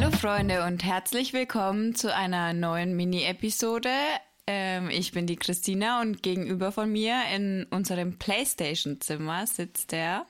Hallo Freunde und herzlich willkommen zu einer neuen Mini-Episode. Ähm, ich bin die Christina und gegenüber von mir in unserem Playstation-Zimmer sitzt der.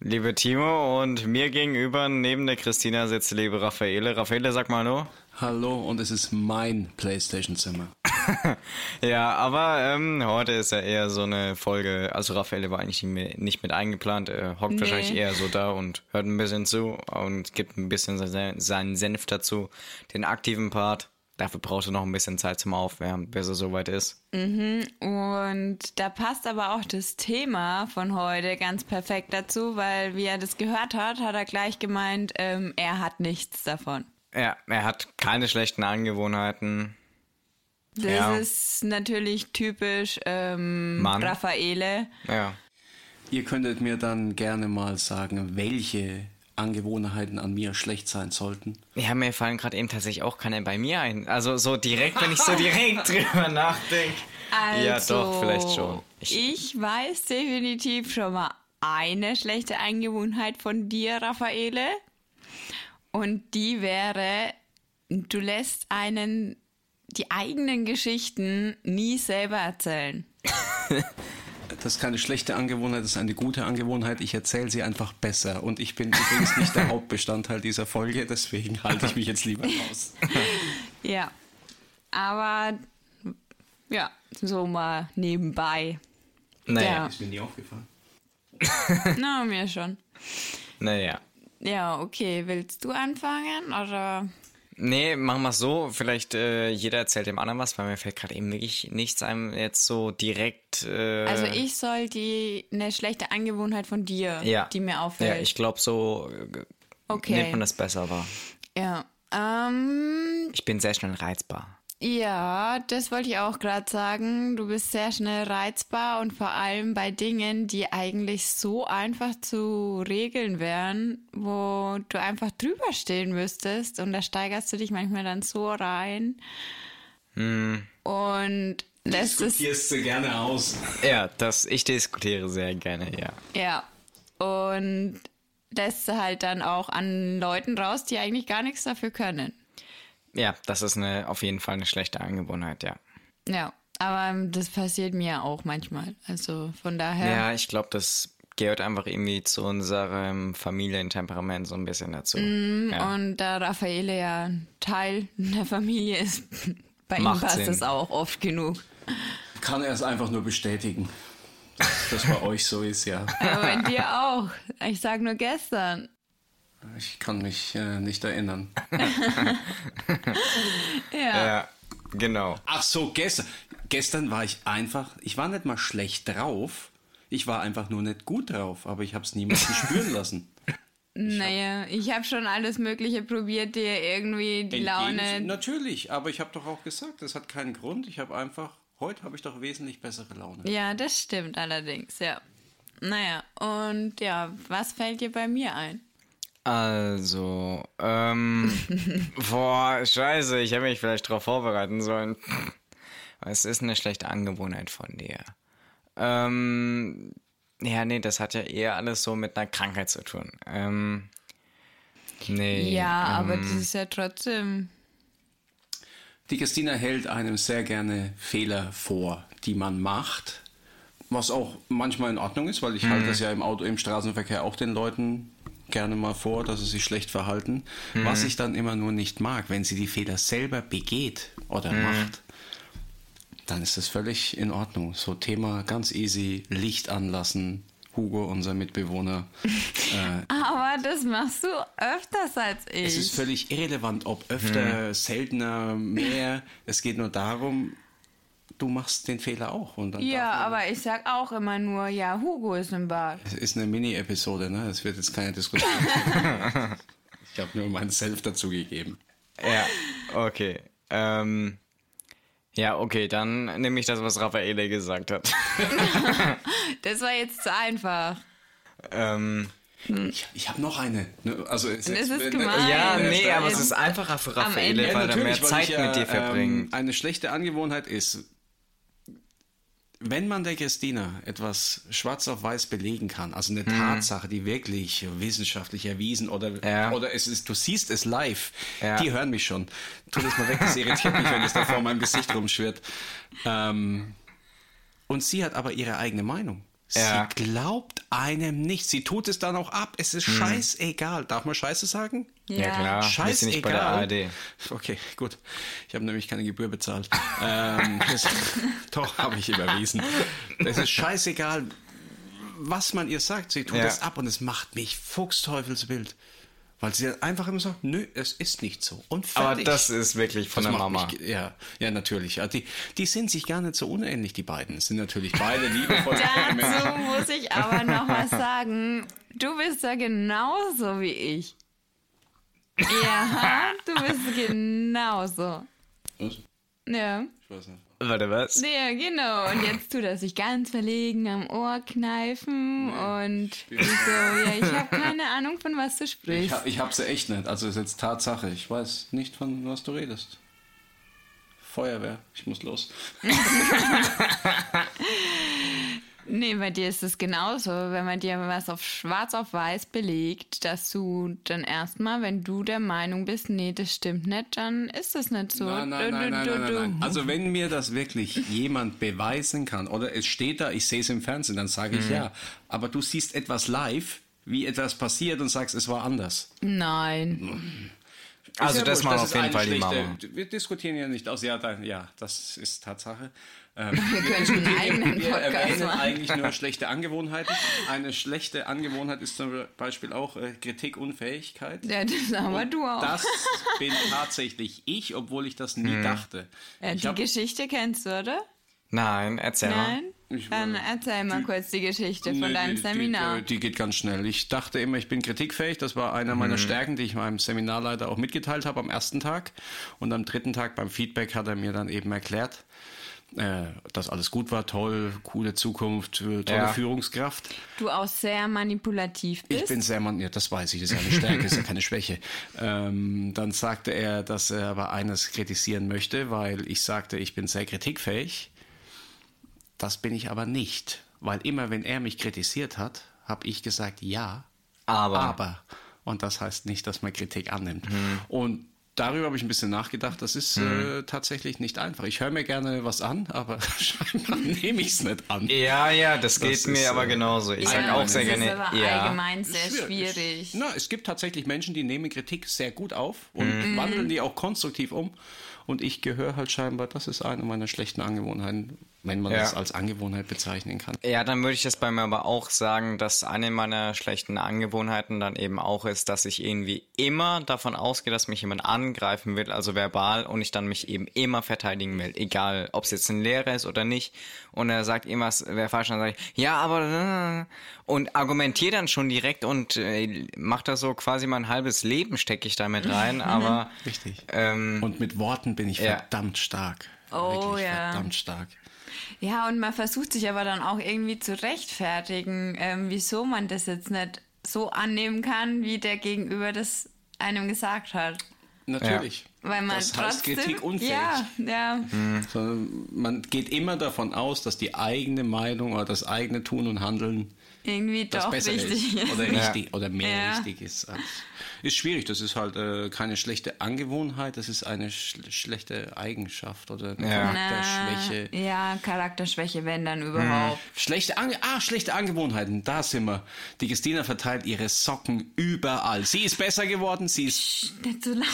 Liebe Timo und mir gegenüber neben der Christina sitzt liebe Raffaele. Raffaele, sag mal hallo. Hallo und es ist mein Playstation-Zimmer. ja, aber ähm, heute ist ja eher so eine Folge, also Raffaele war eigentlich nicht mit eingeplant, er hockt nee. wahrscheinlich eher so da und hört ein bisschen zu und gibt ein bisschen seinen Senf dazu, den aktiven Part. Dafür brauchst du noch ein bisschen Zeit zum Aufwärmen, bis er soweit ist. Mhm. Und da passt aber auch das Thema von heute ganz perfekt dazu, weil wie er das gehört hat, hat er gleich gemeint, ähm, er hat nichts davon. Ja, er hat keine schlechten Angewohnheiten. Das ja. ist natürlich typisch ähm, Mann. Raffaele. Ja. Ihr könntet mir dann gerne mal sagen, welche Angewohnheiten an mir schlecht sein sollten? Ja, mir fallen gerade eben tatsächlich auch keine bei mir ein. Also so direkt, wenn ich so direkt drüber nachdenke. Also, ja, doch, vielleicht schon. Ich, ich weiß definitiv schon mal eine schlechte Angewohnheit von dir, Raffaele. Und die wäre, du lässt einen die eigenen Geschichten nie selber erzählen. Das ist keine schlechte Angewohnheit, das ist eine gute Angewohnheit. Ich erzähle sie einfach besser. Und ich bin übrigens nicht der Hauptbestandteil dieser Folge, deswegen halte ich mich jetzt lieber raus. Ja, aber ja, so mal nebenbei. Naja. Ja. Ist mir nie aufgefallen. Na, mir schon. Naja. Ja, okay. Willst du anfangen oder? Nee, machen wir es so. Vielleicht äh, jeder erzählt dem anderen was, weil mir fällt gerade eben wirklich nichts einem jetzt so direkt. Äh also ich soll die eine schlechte Angewohnheit von dir, ja. die mir auffällt. Ja, ich glaube so äh, okay. nimmt man das besser wahr. Ja. Ähm, ich bin sehr schnell reizbar. Ja, das wollte ich auch gerade sagen. Du bist sehr schnell reizbar und vor allem bei Dingen, die eigentlich so einfach zu regeln wären, wo du einfach drüber stehen müsstest und da steigerst du dich manchmal dann so rein. Hm. Und lässt es. Diskutierst du gerne aus. Ja, das, ich diskutiere sehr gerne, ja. Ja. Und lässt du halt dann auch an Leuten raus, die eigentlich gar nichts dafür können. Ja, das ist eine, auf jeden Fall eine schlechte Angewohnheit, ja. Ja, aber das passiert mir auch manchmal. Also von daher. Ja, ich glaube, das gehört einfach irgendwie zu unserem Familientemperament so ein bisschen dazu. Mm, ja. Und da Raffaele ja Teil der Familie ist, bei Macht ihm passt Sinn. das auch oft genug. Kann er es einfach nur bestätigen, dass das bei euch so ist, ja. Aber bei dir auch. Ich sag nur gestern. Ich kann mich äh, nicht erinnern. ja. ja. Genau. Ach so, gestern. Gestern war ich einfach, ich war nicht mal schlecht drauf. Ich war einfach nur nicht gut drauf, aber ich habe es niemals spüren lassen. Ich naja, hab, ich habe schon alles Mögliche probiert, dir irgendwie die Laune. Natürlich, aber ich habe doch auch gesagt, das hat keinen Grund. Ich habe einfach, heute habe ich doch wesentlich bessere Laune. Ja, das stimmt allerdings, ja. Naja, und ja, was fällt dir bei mir ein? Also, ähm, boah, scheiße, ich hätte mich vielleicht darauf vorbereiten sollen. Es ist eine schlechte Angewohnheit von dir. Ähm, ja, nee, das hat ja eher alles so mit einer Krankheit zu tun. Ähm, nee. Ja, ähm, aber das ist ja trotzdem. Die Christina hält einem sehr gerne Fehler vor, die man macht. Was auch manchmal in Ordnung ist, weil ich mhm. halte das ja im Auto, im Straßenverkehr auch den Leuten gerne mal vor, dass sie sich schlecht verhalten. Mhm. Was ich dann immer nur nicht mag, wenn sie die Fehler selber begeht oder mhm. macht, dann ist das völlig in Ordnung. So Thema ganz easy, Licht anlassen. Hugo, unser Mitbewohner. Äh, Aber das machst du öfters als ich. Es ist völlig irrelevant, ob öfter, mhm. seltener, mehr. Es geht nur darum, du machst den Fehler auch. Und dann ja, aber ich sag auch immer nur, ja, Hugo ist im Bad. Es ist eine Mini-Episode, ne? Es wird jetzt keine Diskussion. ich habe nur meinen Self dazu gegeben. Ja, okay. Ähm, ja, okay, dann nehme ich das, was Raffaele gesagt hat. das war jetzt zu einfach. Ähm, ich, ich habe noch eine. Ne, also es, das ist gemein. Ja, nee, aber es ist einfacher für Raffaele, weil er mehr Zeit ja, mit dir verbringt. Ähm, eine schlechte Angewohnheit ist, wenn man der Christina etwas schwarz auf weiß belegen kann, also eine Tatsache, die wirklich wissenschaftlich erwiesen oder, Ja. oder es ist, du siehst es live, Ja. die hören mich schon. Tu das mal weg, das irritiert mich, wenn es da vor meinem Gesicht rumschwirrt. Ähm, und sie hat aber ihre eigene Meinung. Sie Ja. glaubt einem nicht. Sie tut es dann auch ab. Es ist scheißegal. Darf man Scheiße sagen? Ja, klar. Wir sind nicht bei der ARD. Okay, gut. Ich habe nämlich keine Gebühr bezahlt. ähm, das, doch, habe ich überwiesen. Es ist scheißegal, was man ihr sagt. Sie tut Ja. es ab und es macht mich fuchsteufelswild. Weil sie einfach immer sagt, nö, es ist nicht so. Und Aber fertig. das ist wirklich von Das der Mama. Mich, ja, ja, natürlich. Ja, die, die sind sich gar nicht so unähnlich, die beiden. Es sind natürlich beide liebevolle Dazu muss ich aber noch was sagen. Du bist ja genauso wie ich. Ja, du bist genauso. Was? Ja. Ich weiß nicht. Warte, was? Ja, genau. Und jetzt tut er sich ganz verlegen am Ohr kneifen und ich so, ja, ich habe keine Ahnung, von was du Ich, sprichst. hab, ich hab's ja echt nicht. Also ist jetzt Tatsache. Ich weiß nicht, von was du redest. Feuerwehr. Ich muss los. Nee, bei dir ist es genauso. Wenn man dir was auf schwarz auf weiß belegt, dass du dann erstmal, wenn du der Meinung bist, nee, das stimmt nicht, dann ist das nicht so. Nein, nein, Du, nein, du, nein, du, nein, nein, du. nein. Also wenn mir das wirklich jemand beweisen kann oder es steht da, ich sehe es im Fernsehen, dann sage ich ja. Aber du siehst etwas live, wie etwas passiert und sagst, es war anders. Nein. Also ja das ist auf jeden Fall die Mama. Wir diskutieren ja nicht aus, ja, da, ja, das ist Tatsache. Ähm, Wir können schon einen eigenen wir Podcast erwähnen machen. eigentlich nur schlechte Angewohnheiten. Eine schlechte Angewohnheit ist zum Beispiel auch äh, Kritikunfähigkeit. Ja, das aber du auch. Das bin tatsächlich ich, obwohl ich das nie dachte. ja, ich die hab- Geschichte kennst du, oder? Nein, erzähl mal. Nein? Ich Dann erzähl mal kurz die Geschichte von Nee, deinem die, Seminar. Die, die geht ganz schnell. Ich dachte immer, ich bin kritikfähig. Das war einer meiner Stärken, die ich meinem Seminarleiter auch mitgeteilt habe am ersten Tag. Und am dritten Tag beim Feedback hat er mir dann eben erklärt, äh, dass alles gut war, toll, coole Zukunft, äh, tolle Ja. Führungskraft. du auch sehr manipulativ bist. Ich bin sehr man, ja, das weiß ich, das ist ja eine Stärke, das ist ja keine Schwäche. Ähm, dann sagte er, dass er aber eines kritisieren möchte, weil ich sagte, ich bin sehr kritikfähig. Das bin ich aber nicht, weil immer wenn er mich kritisiert hat, habe ich gesagt ja, Aber. aber. Und das heißt nicht, dass man Kritik annimmt. Mhm. Und darüber habe ich ein bisschen nachgedacht. Das ist äh, tatsächlich nicht einfach. Ich höre mir gerne was an, aber scheinbar nehme ich es nicht an. Ja, ja, das, geht ist, mir aber äh, genauso. Ich ja, sag auch sehr das gerne ist aber ja. allgemein sehr schwierig. Na, es gibt tatsächlich Menschen, die nehmen Kritik sehr gut auf und Mhm. wandeln die auch konstruktiv um. Und ich gehöre halt scheinbar, das ist eine meiner schlechten Angewohnheiten, wenn man Ja. das als Angewohnheit bezeichnen kann. Ja, dann würde ich das bei mir aber auch sagen, dass eine meiner schlechten Angewohnheiten dann eben auch ist, dass ich irgendwie immer davon ausgehe, dass mich jemand angreifen will, also verbal, und ich dann mich eben immer verteidigen will, egal ob es jetzt ein Lehrer ist oder nicht. Und er sagt irgendwas, wer falsch, dann sage ich, ja, aber und argumentiere dann schon direkt und äh, macht da so quasi mein halbes Leben stecke ich damit rein, aber Richtig. ähm, Und mit Worten bin ich Ja. verdammt stark. Oh, Wirklich ja. verdammt stark. Ja, und man versucht sich aber dann auch irgendwie zu rechtfertigen, ähm, wieso man das jetzt nicht so annehmen kann, wie der Gegenüber das einem gesagt hat. Natürlich. Weil man das trotzdem, heißt Kritik unfähig. Ja, ja. Sondern man geht immer davon aus, dass die eigene Meinung oder das eigene Tun und Handeln irgendwie das doch richtig ist. Oder richtig oder mehr Ja. richtig ist. Ist schwierig, das ist halt äh, keine schlechte Angewohnheit, das ist eine sch schlechte Eigenschaft oder eine Ja. Charakterschwäche. Na, ja, Charakterschwäche, wenn dann überhaupt. Schlechte, Ange ah, schlechte Angewohnheiten, da sind wir. Die Christina verteilt ihre Socken überall. Sie ist besser geworden, sie ist Nicht so laut.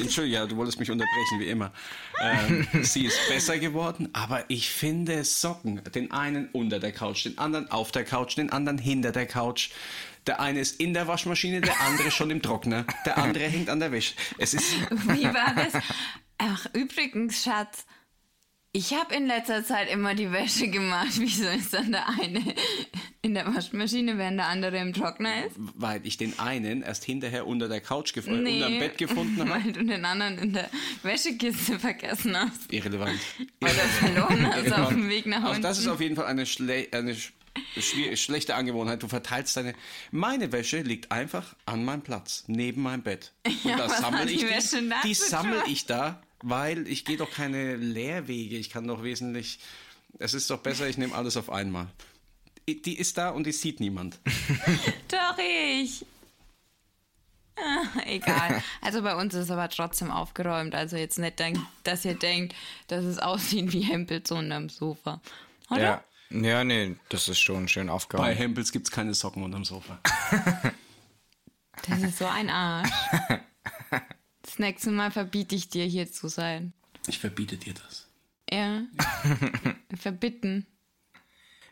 Entschuldigung, ja, du wolltest mich unterbrechen, wie immer. Ähm, sie ist besser geworden, aber ich finde Socken, den einen unter der Couch, den anderen auf der Couch, den anderen hinter der Couch. Der eine ist in der Waschmaschine, der andere schon im Trockner, der andere hängt an der Wäsche. Es ist, Wie war das? Ach, übrigens, Schatz, ich habe in letzter Zeit immer die Wäsche gemacht. Wieso ist dann der eine in der Waschmaschine, während der andere im Trockner ist? weil ich den einen erst hinterher unter der Couch gefunden, unter dem Bett gefunden habe. weil du den anderen in der Wäschekiste vergessen hast. Irrelevant. Oder verloren hast auf dem Weg nach Auch unten. das ist auf jeden Fall eine, schle eine sch schwier- schlechte Angewohnheit. Du verteilst deine. Meine Wäsche liegt einfach an meinem Platz, neben meinem Bett. Und Ja, da was sammle die ich die zu sammle ich da, weil ich gehe doch keine Lehrwege. Ich kann doch wesentlich Es ist doch besser, ich nehme alles auf einmal. Die ist da und die sieht niemand. Doch ich. Ah, egal. Also bei uns ist aber trotzdem aufgeräumt. Also jetzt nicht, dass ihr denkt, dass es aussieht wie Hempels unterm Sofa. Oder? Ja. Ja, nee, das ist schon schön Bei aufgeräumt. Hempels gibt es keine Socken unterm Sofa. Das ist so ein Arsch. Das nächste Mal verbiete ich dir, hier zu sein. Ich verbiete dir das. Ja. Verbitten.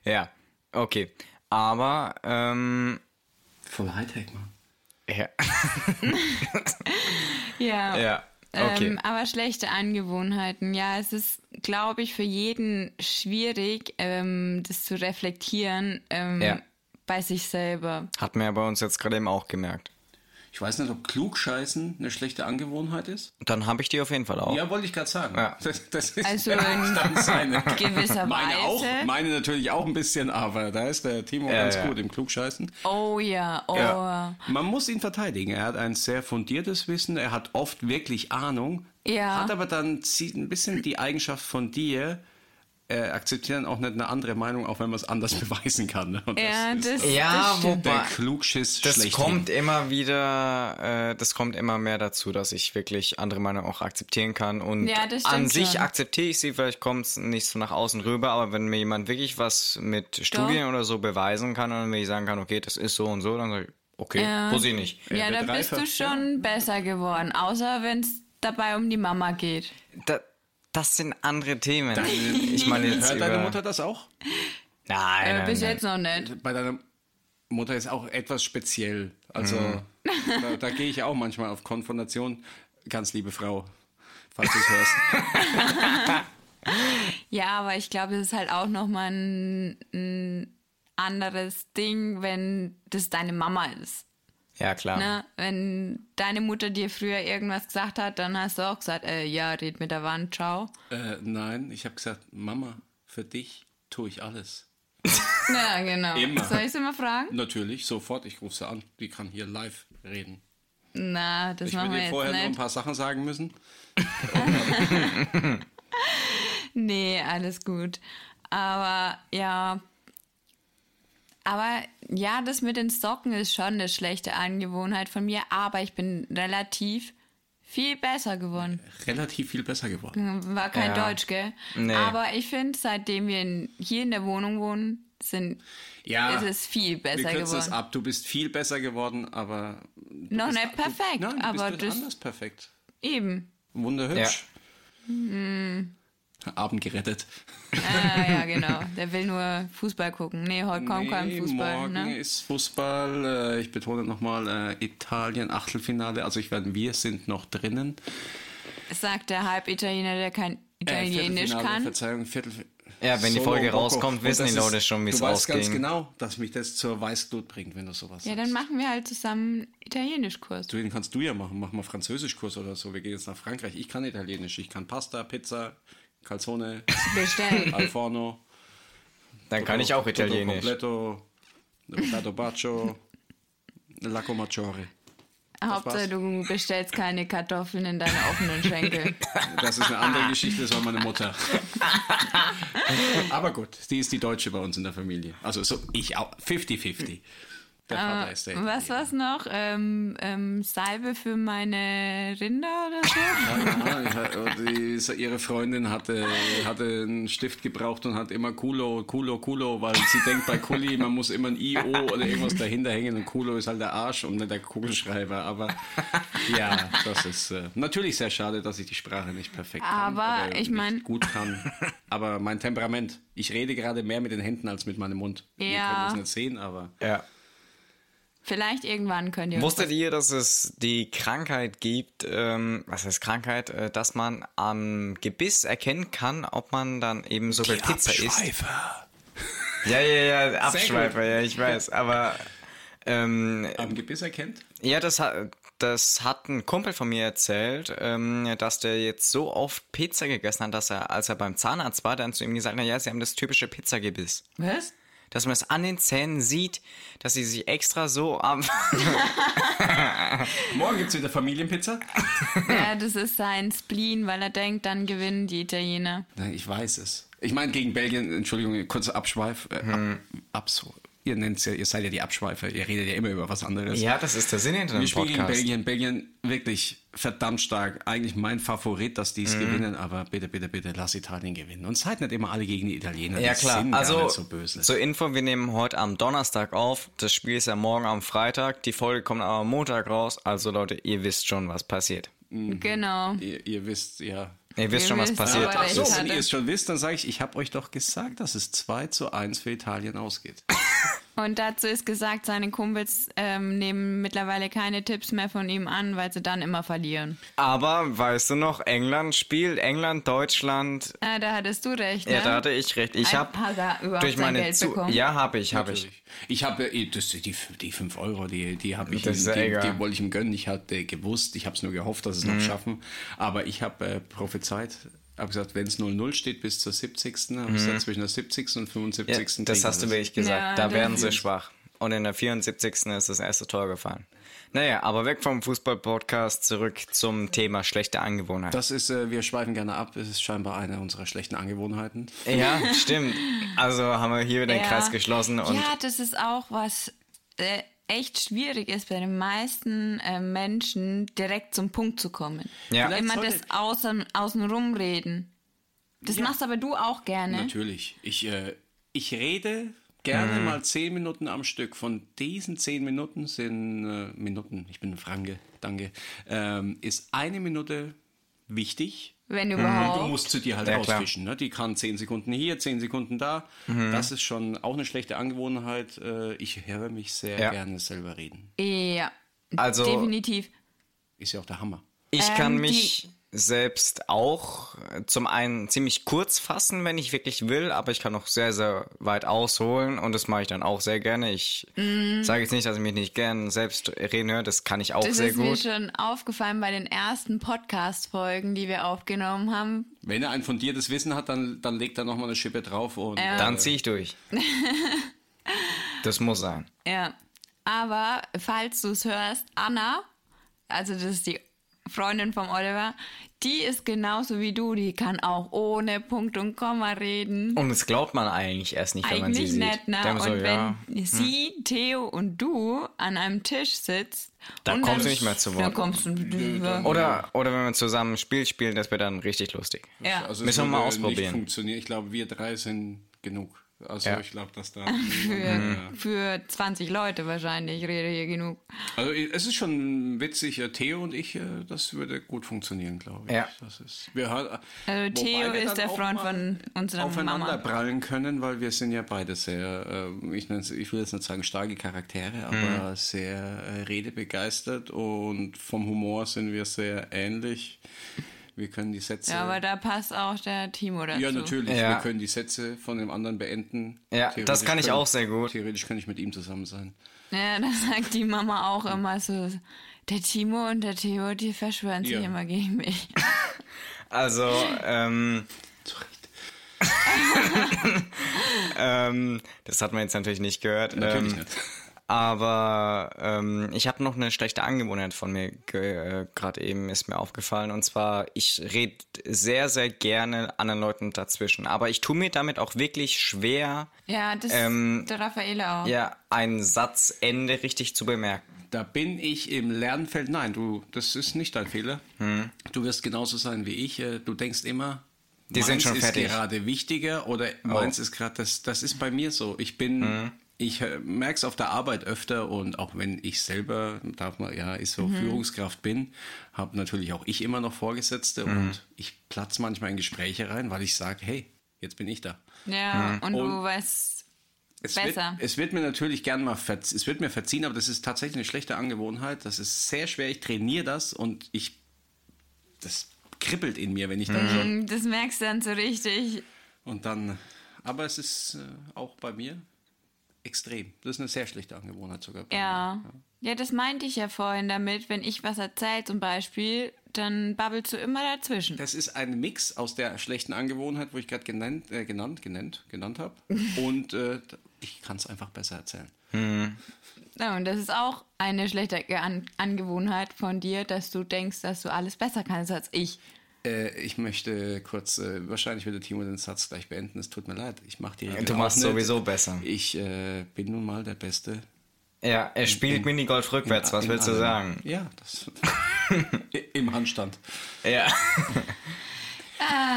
Ja, okay. Aber, ähm, Voll Hightech, Mann. ja, Ja. ja okay. Ähm, aber schlechte Angewohnheiten. Ja, es ist, glaube ich, für jeden schwierig, ähm, das zu reflektieren ähm, Ja. bei sich selber. Hat man ja bei uns jetzt gerade eben auch gemerkt. Ich weiß nicht, ob klugscheißen eine schlechte Angewohnheit ist. Dann habe ich die auf jeden Fall auch. Ja, wollte ich gerade sagen. Ja. Das, das ist Also in seine. gewisser Meine auch, Weise. meine natürlich auch ein bisschen, aber da ist der Timo Ja, ganz ja. gut im Klugscheißen. Oh ja, oh. Ja. Man muss ihn verteidigen. Er hat ein sehr fundiertes Wissen, er hat oft wirklich Ahnung, Ja. hat aber dann zieht ein bisschen die Eigenschaft von dir, äh, akzeptieren auch nicht eine andere Meinung, auch wenn man es anders beweisen kann. Und Ja, ist das, Ja, das stimmt. der wobei- Klugschiss Das kommt immer wieder, äh, das kommt immer mehr dazu, dass ich wirklich andere Meinungen auch akzeptieren kann. Und Ja, das an sich schon. akzeptiere ich sie, vielleicht kommt es nicht so nach außen rüber, aber wenn mir jemand wirklich was mit Studien oder so beweisen kann und wenn ich sagen kann, okay, das ist so und so, dann sage ich, okay, Ja. muss ich nicht. Ja, wird da bist du schon besser geworden. Außer wenn es dabei um die Mama geht. Da, das sind andere Themen. ich meine jetzt Hört über... deine Mutter das auch? Nein, Äh, bis nein. jetzt noch nicht. Bei deiner Mutter ist auch etwas speziell. Also da, da gehe ich auch manchmal auf Konfrontation. Ganz liebe Frau, falls du es hörst. Ja, aber ich glaube, das ist halt auch nochmal ein, ein anderes Ding, wenn das deine Mama ist. Ja, klar. Ne? Wenn deine Mutter dir früher irgendwas gesagt hat, dann hast du auch gesagt, äh, ja, red mit der Wand, ciao. äh, nein, ich habe gesagt, Mama, für dich tue ich alles. Ja, genau. Immer. Soll ich sie mal fragen? Natürlich, sofort, ich rufe sie an. Die kann hier live reden. Na, das Ich machen wir dir vorher jetzt noch ein nicht. paar Sachen sagen müssen. Nee, alles gut. Aber ja. Aber ja, das mit den Socken ist schon eine schlechte Angewohnheit von mir, aber ich bin relativ viel besser geworden. Relativ viel besser geworden. War kein Ja. Deutsch, gell? Nee. Aber ich finde, seitdem wir in, hier in der Wohnung wohnen, sind, Ja, ist es viel wir besser kürzen es geworden. ab. Du bist viel besser geworden, aber. du Noch bist- nicht perfekt, du, nein, du aber bist das- anders perfekt. Eben. Wunderhübsch. Hm. Abend gerettet. Ah, ja, genau. Der will nur Fußball gucken. Nee, heute kommt kein Nee, Fußball. morgen Ne? ist Fußball. Äh, ich betone nochmal äh, Italien Achtelfinale. Also ich werde, wir sind noch drinnen. Sagt der Halbitaliener, der kein Äh, Italienisch Viertelfinale, kann. Verzeihung, Viertel. Ja, wenn die Solo Folge rauskommt, wissen die Leute schon, wie es Du weißt ganz genau, dass mich das zur Weißglut bringt, wenn du sowas Ja, sagst. dann machen wir halt zusammen Italienischkurs. Du, den kannst du ja machen. Mach mal Französischkurs oder so. Wir gehen jetzt nach Frankreich. Ich kann Italienisch. Ich kann Pasta, Pizza, Calzone, Bestellen. Al forno. Dann kann ich auch Italienisch. Completo, Plato Bacio, Lacco Maggiore. Hauptsache, du bestellst keine Kartoffeln in deine offenen Schenkel. Das ist eine andere Geschichte, das war meine Mutter. Aber gut, die ist die Deutsche bei uns in der Familie. Also so ich auch. 50-50. Der Vater ist der. Äh, Was war's noch? Ähm, ähm, Salbe für meine Rinder oder so? Ja, die, ihre Freundin hatte, hatte einen Stift gebraucht und hat immer Kulo, Kulo, Kulo, weil sie denkt bei Kuli, man muss immer ein IO oder irgendwas dahinter hängen und Kulo ist halt der Arsch und nicht der Kugelschreiber. Aber ja, das ist äh, natürlich sehr schade, dass ich die Sprache nicht perfekt kann. Aber ich nicht mein- gut kann. Aber mein Temperament, ich rede gerade mehr mit den Händen als mit meinem Mund. Ihr Ja. könnt es nicht sehen, aber Ja. Vielleicht irgendwann könnt ihr. Wusstet ihr, dass es die Krankheit gibt, ähm, was heißt Krankheit, äh, dass man am Gebiss erkennen kann, ob man dann eben sogar Pizza isst? Ja, ja, ja, Abschweifer, ja, ich weiß. Aber ähm, am Gebiss erkennt. ja, das hat, das hat ein Kumpel von mir erzählt, ähm, dass der jetzt so oft Pizza gegessen hat, dass er, als er beim Zahnarzt war, dann zu ihm gesagt hat, ja, sie haben das typische Pizzagebiss. Was? Dass man es an den Zähnen sieht, dass sie sich extra so am. Morgen gibt es wieder Familienpizza. Ja, das ist sein Spleen, weil er denkt, dann gewinnen die Italiener. Nein, ich weiß es. Ich meine, gegen Belgien, Entschuldigung, kurzer Abschweif. Äh, ab, abso, ihr nennt's ja, ihr seid ja die Abschweifer, ihr redet ja immer über was anderes. ja, das ist der Sinn hinter Wir dem spielen gegen Podcast. Belgien. Belgien wirklich verdammt stark. Eigentlich mein Favorit, dass die es gewinnen, aber bitte, bitte, bitte lass Italien gewinnen. Und seid nicht immer alle gegen die Italiener. Ja die klar, also so böse. zur Info, wir nehmen heute am Donnerstag auf. Das Spiel ist ja morgen am Freitag. Die Folge kommt aber am Montag raus. Also Leute, ihr wisst schon, was passiert. Genau. ihr, ihr wisst, ja. Ihr wisst Ihr schon, was wisst passiert. Ach so, wenn ihr es schon wisst, dann sage ich, ich habe euch doch gesagt, dass es 2 zu 1 für Italien ausgeht. Und dazu ist gesagt, seine Kumpels ähm, nehmen mittlerweile keine Tipps mehr von ihm an, weil sie dann immer verlieren. Aber weißt du noch, England spielt, England, Deutschland. Ah, da hattest du recht, ne? Ja, da hatte ich recht. Ich habe durch sein meine Geld Zu bekommen? Ja, habe ich, habe ich. Ich habe äh, das, die, die 5 Euro, die, die habe ich, Das ist die, egal. die wollte ich ihm gönnen. Ich hatte gewusst, ich habe es nur gehofft, dass es Mhm. noch schaffen. Aber ich habe äh, prophezeit, habe gesagt, wenn es 0-0 steht bis zur 70. habe ich gesagt, zwischen der 70. und 75. Mhm. Ja, das hast du wirklich gesagt. Ja, da werden sie schwach. Und in der 74. ist das erste Tor gefallen. Naja, aber weg vom Fußball-Podcast zurück zum Thema schlechte Angewohnheiten. Das ist, äh, wir schweifen gerne ab. Das ist scheinbar eine unserer schlechten Angewohnheiten. Ja, stimmt. Also haben wir hier wieder den Ja. Kreis geschlossen und ja, das ist auch was äh, echt schwierig ist bei den meisten äh, Menschen, direkt zum Punkt zu kommen. Ja. Immer sollte- das außen, außenrum reden. Das Ja. machst aber du auch gerne. Natürlich. Ich, äh, ich rede gerne Mhm. mal zehn Minuten am Stück. Von diesen zehn Minuten sind äh, Minuten, ich bin ein Franke, danke, ähm, ist eine Minute wichtig. Wenn Du überhaupt. musst sie dir halt Ja, rausfischen. Ne? Die kann zehn Sekunden hier, zehn Sekunden da. Mhm. Das ist schon auch eine schlechte Angewohnheit. Äh, ich höre mich sehr Ja. gerne selber reden. Ja, also definitiv. Ist ja auch der Hammer. ich kann Ähm, mich selbst auch äh, zum einen ziemlich kurz fassen, wenn ich wirklich will, aber ich kann auch sehr, sehr weit ausholen und das mache ich dann auch sehr gerne. Ich sage jetzt nicht, dass ich mich nicht gern selbst reden höre, das kann ich auch. Das sehr ist mir gut. schon aufgefallen bei den ersten Podcast-Folgen, die wir aufgenommen haben. Wenn er ein fundiertes Wissen hat, dann, dann legt er nochmal eine Schippe drauf und Dann äh, ziehe ich durch. das muss sein. Ja. Aber falls du es hörst, Anna, also das ist die Freundin vom Oliver, die ist genauso wie du. Die kann auch ohne Punkt und Komma reden. Und das glaubt man eigentlich erst nicht, wenn man sie Eigentlich sieht. ne? Und so, wenn ja, sie, Theo und du an einem Tisch sitzt, Da und kommst dann- du nicht mehr zu Wort. Oder, oder wenn wir zusammen ein Spiel spielen, das wird dann richtig lustig. Ja. Also Müssen wir mal ausprobieren. Nicht funktionieren. Ich glaube, wir drei sind genug. Also Ja. ich glaube, dass da. für, für 20 Leute wahrscheinlich, ich rede hier genug. Also es ist schon witzig, äh, Theo und ich, äh, das würde gut funktionieren, glaube ich. Ja. Das ist, wir, Also Theo wir ist der Freund von unserer aufeinander Mama. prallen können, weil wir sind ja beide sehr, äh, ich, ich will jetzt nicht sagen starke Charaktere, aber sehr äh, redebegeistert und vom Humor sind wir sehr ähnlich. Wir können die Sätze. Ja, aber da passt auch der Timo dazu. Ja, natürlich. Ja. Wir können die Sätze von dem anderen beenden. Ja, Theoretisch das kann ich können- auch sehr gut. Theoretisch kann ich mit ihm zusammen sein. Ja, das sagt die Mama auch immer so. Der Timo und der Theo, die verschwören sich Ja. immer gegen mich. Also, ähm, Zu Recht. ähm, das hat man jetzt natürlich nicht gehört. Natürlich ähm, nicht. Aber ähm, ich habe noch eine schlechte Angewohnheit von mir, äh, gerade eben ist mir aufgefallen. Und zwar, ich rede sehr, sehr gerne anderen Leuten dazwischen. Aber ich tue mir damit auch wirklich schwer, Ja, das Ähm, der Raffaele auch. ja, ein Satzende richtig zu bemerken. Da bin ich im Lernfeld. Nein, du, das ist nicht dein Fehler. Hm. Du wirst genauso sein wie ich. Äh, Du denkst immer, Die meins sind schon ist fertig. Oh. gerade wichtiger oder meins ist gerade das. Das ist bei mir so. Ich bin. Hm. Ich merke es auf der Arbeit öfter und auch wenn ich selber, darf man, ja, ist so Führungskraft bin, habe natürlich auch ich immer noch Vorgesetzte Hm. und ich platze manchmal in Gespräche rein, weil ich sage, hey, jetzt bin ich da. Ja, und, du Und- weißt Es besser. Wird, es wird mir natürlich gern mal es wird mir verziehen, aber das ist tatsächlich eine schlechte Angewohnheit. Das ist sehr schwer. Ich trainiere das und ich das kribbelt in mir, wenn ich dann schon Das merkst du dann so richtig. und dann. Aber es ist äh, auch bei mir extrem. Das ist eine sehr schlechte Angewohnheit sogar. Bei Ja. Ja, das meinte ich ja vorhin damit, wenn ich was erzähle zum Beispiel, dann babbelst du immer dazwischen. Das ist ein Mix aus der schlechten Angewohnheit, wo ich gerade genannt, äh, genannt, genannt, genannt habe, und äh, ich kann es einfach besser erzählen. Ja, und das ist auch eine schlechte An Angewohnheit von dir, dass du denkst, dass du alles besser kannst als ich. Äh, ich möchte kurz, äh, wahrscheinlich würde Timo den Satz gleich beenden. Es tut mir leid. Ich mache die Regel Du machst sowieso besser. Ich äh, bin nun mal der Beste. Ja, er spielt Minigolf rückwärts, was in willst du sagen? Ja, das. Im Handstand. Ja.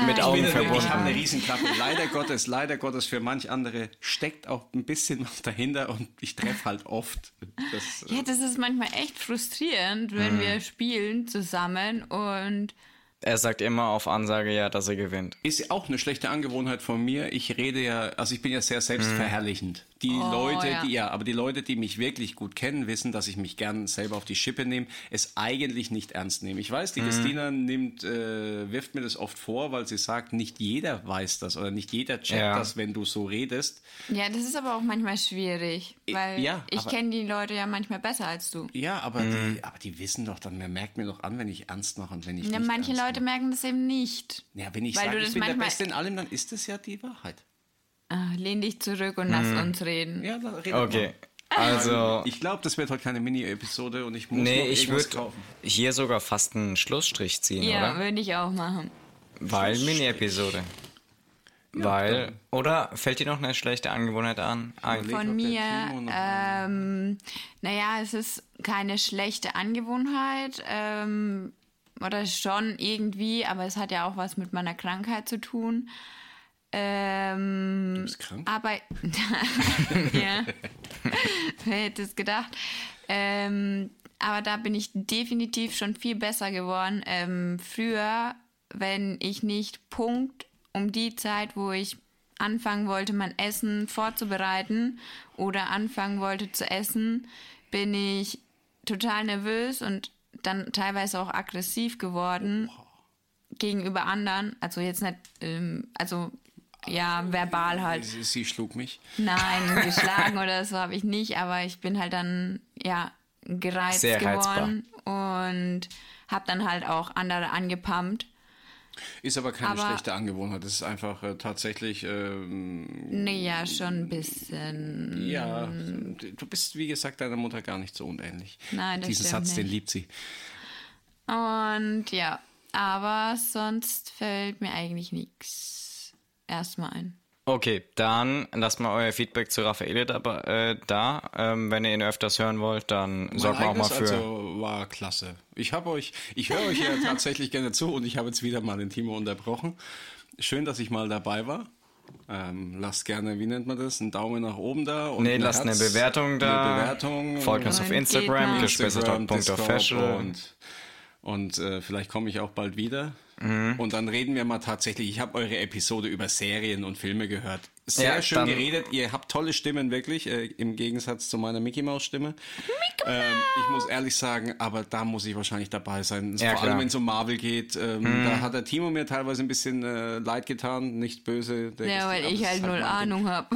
Mit Augen Ich habe eine. Riesenklappe. Leider Gottes, leider Gottes für manch andere steckt auch ein bisschen was dahinter und ich treffe halt oft. Das, äh, Ja, das ist manchmal echt frustrierend, wenn wir spielen zusammen und Er sagt immer auf Ansage ja, dass er gewinnt. Ist auch eine schlechte Angewohnheit von mir. Ich rede ja, also ich bin ja sehr selbstverherrlichend. Die Leute, ja. die ja, aber die Leute, die mich wirklich gut kennen, wissen, dass ich mich gern selber auf die Schippe nehme, es eigentlich nicht ernst nehme. Ich weiß, die Christina nimmt, äh, wirft mir das oft vor, weil sie sagt, nicht jeder weiß das oder nicht jeder checkt Ja. das, wenn du so redest. ja, das ist aber auch manchmal schwierig, weil ja, ich kenne die Leute ja manchmal besser als du. Ja, aber, die, aber die wissen doch dann, man merkt mir doch an, wenn ich ernst mache und wenn ich Ja, nicht manche ernst Leute merken das eben nicht. mache. Ja, wenn ich weil sage, du ich das bin der manchmal- Beste in allem, dann ist das ja die Wahrheit. Ah, lehn dich zurück und lass uns reden. Ja, dann redet Okay. Also, Ich glaube, das wird heute keine Mini-Episode und ich muss nee, noch ich irgendwas würde kaufen. hier sogar fast einen Schlussstrich ziehen, Ja, oder? würde ich auch machen. Weil Mini-Episode. Weil, oder fällt dir noch eine schlechte Angewohnheit an? Ein? Überleg, Von mir, Timo noch- ähm, naja, es ist keine schlechte Angewohnheit. Ähm, oder schon irgendwie, aber es hat ja auch was mit meiner Krankheit zu tun. Ähm, Du bist krank? aber ja, wer hätte es gedacht? Ähm, aber da bin ich definitiv schon viel besser geworden. Ähm, früher, wenn ich nicht Punkt um die Zeit, wo ich anfangen wollte, mein Essen vorzubereiten oder anfangen wollte zu essen, bin ich total nervös und dann teilweise auch aggressiv geworden gegenüber anderen. Also jetzt nicht, ähm, also ja, verbal halt. Sie, sie schlug mich. Nein, geschlagen oder so habe ich nicht, aber ich bin halt dann, ja, gereizt Sehr reizbar. geworden und habe dann halt auch andere angepumpt. Ist aber keine Aber- schlechte Angewohnheit. Das ist einfach äh, tatsächlich, ähm, Nee, ja, schon ein bisschen. ja, du bist, wie gesagt, deiner Mutter gar nicht so unähnlich. Nein, das Diesen Satz, den nicht. liebt sie. Und ja, aber sonst fällt mir eigentlich nichts erstmal ein. Okay, dann lasst mal euer Feedback zu Raffaele da. Äh, da. Ähm, wenn ihr ihn öfters hören wollt, dann sorgt mal auch mal für. Also war klasse. Ich habe euch, ich höre euch ja tatsächlich gerne zu und ich habe jetzt wieder mal den Timo unterbrochen. Schön, dass ich mal dabei war. Ähm, lasst gerne, wie nennt man das, einen Daumen nach oben da. Und Nee, ein lasst eine Herz, Bewertung da. Eine Bewertung. Folgt uns auf Instagram, gesprächstalk.official. und, und äh, vielleicht komme ich auch bald wieder. Mhm. Und dann reden wir mal tatsächlich. Ich habe eure Episode über Serien und Filme gehört. Sehr Ja, schön geredet. Ihr habt tolle Stimmen, wirklich, äh, im Gegensatz zu meiner Mickey Maus Stimme. Ähm, ich muss ehrlich sagen, aber da muss ich wahrscheinlich dabei sein. Ja, Vor allem, klar. wenn es um Marvel geht. Ähm, Da hat der Timo mir teilweise ein bisschen äh, leid getan. Nicht böse. Ja, ist- weil ich es halt ist null Marvel. Ahnung habe.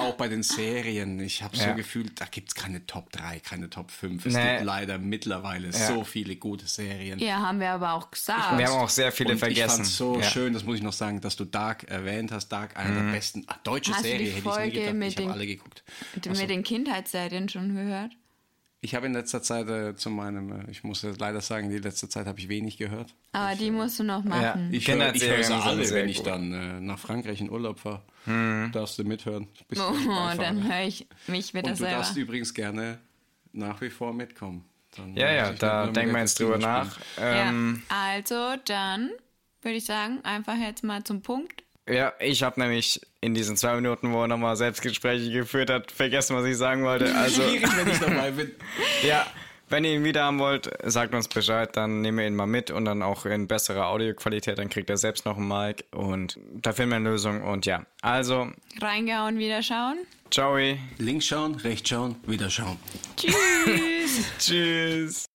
Auch bei den Serien. Ich habe Ja. so gefühlt, da gibt's keine Top 3, keine Top 5. Es Nee. gibt leider mittlerweile so viele gute Serien. Ja, haben wir aber auch gesagt. Wir haben auch sehr viele und vergessen. Ich fand's so Ja. schön, das muss ich noch sagen, dass du Dark erwähnt hast. Dark, eine der besten ah, deutsche Hast du Serie, die hätte ich nie Folge gedacht. mit Ich habe den- alle geguckt. Mit mit den Kindheitsserien schon gehört. Ich habe in letzter Zeit äh, zu meinem, äh, ich muss leider sagen, die letzte Zeit habe ich wenig gehört. Aber die musst du noch machen. Ich höre ich höre Kinderserien sie sind alle, wenn ich dann äh, nach Frankreich in Urlaub fahre. Darfst du mithören. Bist du Oh, Beifahrer. dann höre ich mich wieder Und du selber. darfst übrigens gerne nach wie vor mitkommen. Dann Ja, ja, ich da denken wir jetzt drüber nach. Ähm, ja, also dann würde ich sagen, einfach jetzt mal zum Punkt. Ja. ich habe nämlich in diesen zwei Minuten, wo er nochmal Selbstgespräche geführt hat, vergessen, was ich sagen wollte. Also, Schwierig, wenn ich dabei bin. ja, wenn ihr ihn wieder haben wollt, sagt uns Bescheid, dann nehmen wir ihn mal mit und dann auch in besserer Audioqualität, dann kriegt er selbst noch ein Mic und da finden wir eine Lösung und ja. Also, Reingehauen, wieder schauen. ciao, Links schauen, rechts schauen, wieder schauen. Tschüss. tschüss.